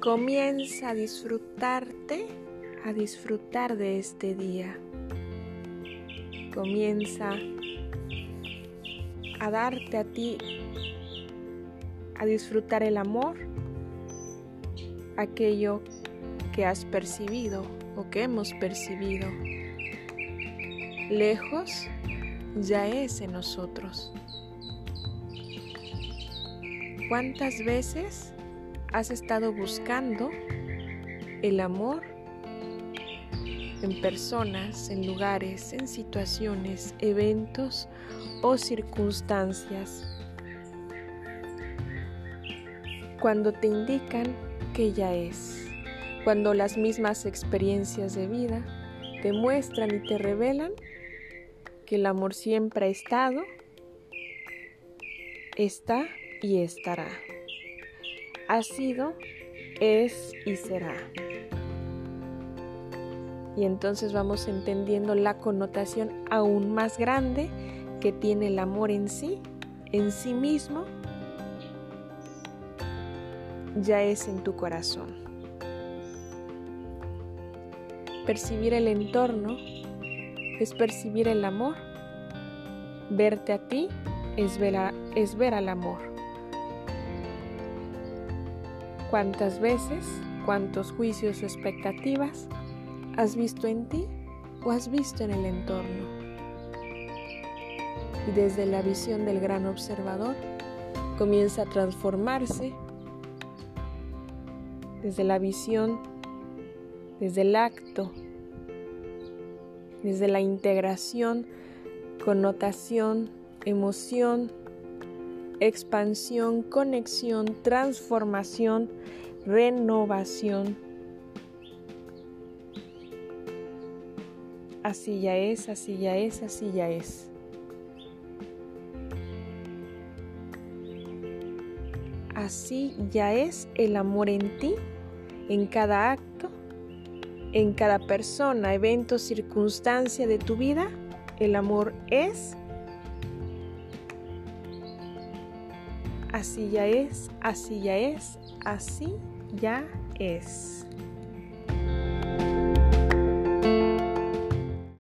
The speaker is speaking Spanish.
Comienza a disfrutarte, a disfrutar de este día. Comienza a darte a ti, a disfrutar el amor, aquello que has percibido o que hemos percibido. Lejos ya es en nosotros. ¿Cuántas veces has estado buscando el amor en personas, en lugares, en situaciones, eventos o circunstancias? Cuando te indican que ya es, cuando las mismas experiencias de vida te muestran y te revelan que el amor siempre ha estado, está y estará. Ha sido, es y será. Y entonces vamos entendiendo la connotación aún más grande que tiene el amor en sí, en sí mismo, ya es en tu corazón. Percibir el entorno es percibir el amor. Verte a ti es ver, es ver al amor. ¿Cuántas veces, cuántos juicios o expectativas has visto en ti o has visto en el entorno? Y desde la visión del gran observador comienza a transformarse desde la visión, desde el acto, desde la integración, connotación, emoción, expansión, conexión, transformación, renovación. Así ya es, así ya es, así ya es. Así ya es el amor en ti, en cada acto, en cada persona, evento, circunstancia de tu vida. El amor es Así ya es, así ya es, así ya es.